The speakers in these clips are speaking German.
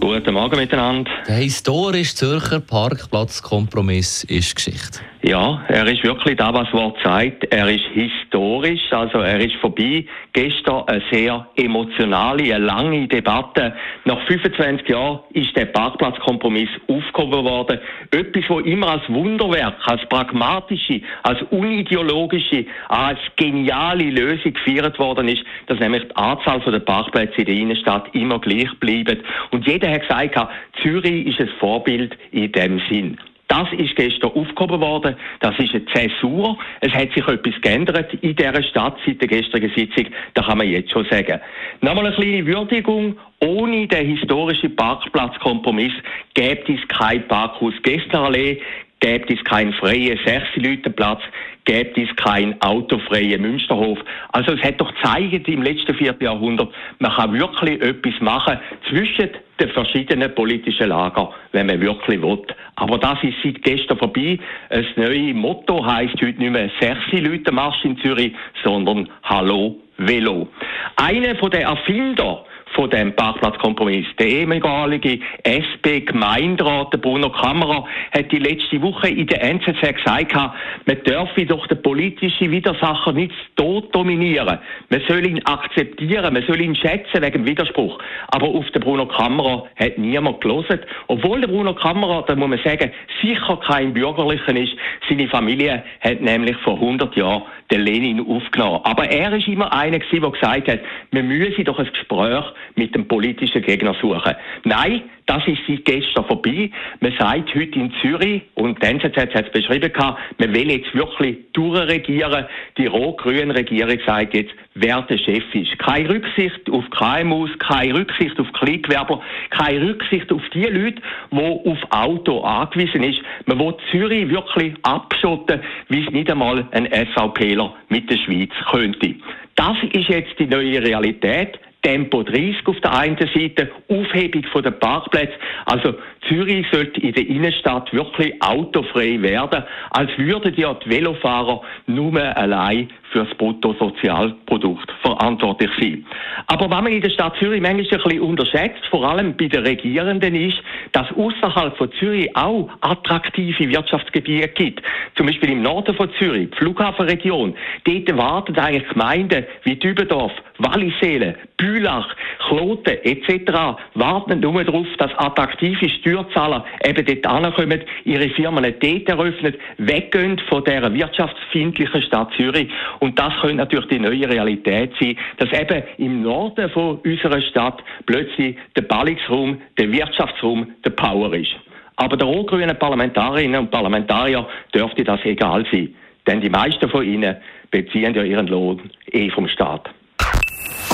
Guten Morgen miteinander. Der historische Zürcher Parkplatzkompromiss ist Geschichte. Ja, er ist wirklich da, was das Wort sagt. Er ist historisch, also er ist vorbei. Gestern eine sehr emotionale, eine lange Debatte. Nach 25 Jahren ist der Parkplatzkompromiss aufgehoben worden. Etwas, wo immer als Wunderwerk, als pragmatische, als unideologische, als geniale Lösung gefeiert worden ist, dass nämlich die Anzahl der Parkplätze in der Innenstadt immer gleich bleibt. Und jeder hat gesagt, Zürich ist ein Vorbild in dem Sinn. Das ist gestern aufgehoben worden. Das ist eine Zäsur. Es hat sich etwas geändert in dieser Stadt seit der gestrigen Sitzung. Das kann man jetzt schon sagen. Nochmal eine kleine Würdigung. Ohne den historischen Parkplatzkompromiss gäbe es kein Parkhaus Gästeallee, gäbe es keinen freien Sechs-Leute-Platz, gäbe es keinen autofreien Münsterhof. Also es hat doch gezeigt im letzten Vierteljahrhundert, man kann wirklich etwas machen zwischen den verschiedenen politischen Lager, wenn man wirklich will. Aber das ist seit gestern vorbei. Das neue Motto heißt heute nicht mehr sechs Leute Marsch in Zürich, sondern Hallo Velo. Einer den Erfinder von dem Parkplatzkompromiss. Der ehemalige SP-Gemeinderat, der Bruno Kammerer, hat die letzte Woche in der NZZ gesagt, man dürfe doch den politischen Widersacher nicht tot dominieren. Man soll ihn akzeptieren, man soll ihn schätzen wegen Widerspruch. Aber auf den Bruno Kammerer hat niemand gelesen. Obwohl der Bruno Kammerer, da muss man sagen, sicher kein Bürgerlicher ist. Seine Familie hat nämlich vor 100 Jahren den Lenin aufgenommen. Aber er ist immer einer der gesagt hat, wir müssen doch ein Gespräch mit dem politischen Gegner suchen. Nein, das ist seit gestern vorbei. Man sagt heute in Zürich, und die NZZ hat es beschrieben, man will jetzt wirklich durchregieren. Die rot-grüne Regierung sagt jetzt, wer der Chef ist. Keine Rücksicht auf KMUs, keine Rücksicht auf Kleingewerber, keine Rücksicht auf die Leute, die auf Auto angewiesen sind. Man will Zürich wirklich abschotten, wie es nicht einmal ein SVPler mit der Schweiz könnte. Das ist jetzt die neue Realität. Tempo 30 auf der einen Seite, Aufhebung von den Parkplätzen. Also Zürich sollte in der Innenstadt wirklich autofrei werden, als würden ja die Velofahrer nur allein für das Bruttosozialprodukt verantwortlich sein. Aber was man in der Stadt Zürich manchmal ein bisschen unterschätzt, vor allem bei den Regierenden, ist, dass außerhalb von Zürich auch attraktive Wirtschaftsgebiete gibt. Zum Beispiel im Norden von Zürich, die Flughafenregion. Dort warten eigentlich Gemeinden wie Dübendorf, Wallisellen, Bülach, Kloten etc. warten nur darauf, dass attraktive Steuerzahler eben dort ankommen, ihre Firmen dort eröffnen, weggehen von dieser wirtschaftsfindlichen Stadt Zürich. Und das könnte natürlich die neue Realität sein, dass eben im Norden von unserer Stadt plötzlich der Ballungsraum, der Wirtschaftsraum, der Power ist. Aber der rot-grünen Parlamentarierinnen und Parlamentarier dürfte das egal sein. Denn die meisten von ihnen beziehen ja ihren Lohn eh vom Staat.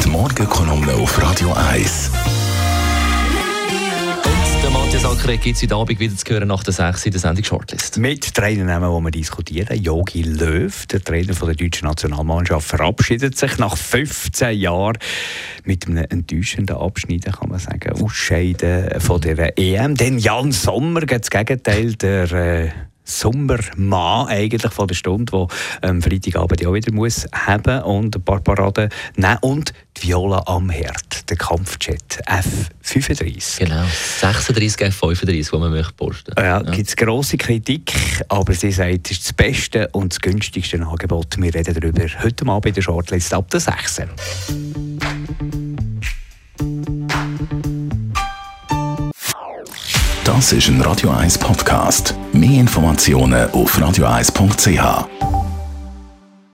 Die Morgenkolumne auf Radio 1. Der Matthias Ackeret gibt es heute Abend wieder zu hören nach der 6 in der Sendung Shortlist. Mit drei die wir diskutieren. Jogi Löw, der Trainer von der deutschen Nationalmannschaft, verabschiedet sich nach 15 Jahren mit einem enttäuschenden Abschnitt, kann man sagen, Ausscheiden von der EM. Denn Jan Sommer, das Gegenteil, der äh, Sommermann eigentlich von der Stunde, wo am ähm, Freitagabend ja wieder muss haben und ein paar Paraden nehmen und die Viola am Herd, der Kampfjet F35. Genau, 36 F35, die man möchte posten. Ja, ja. gibt es grosse Kritik, aber sie sagt, es ist das beste und das günstigste Angebot. Wir reden darüber heute Abend in der Shortlist ab der 6. Das ist ein Radio 1 Podcast. Mehr Informationen auf radio1.ch.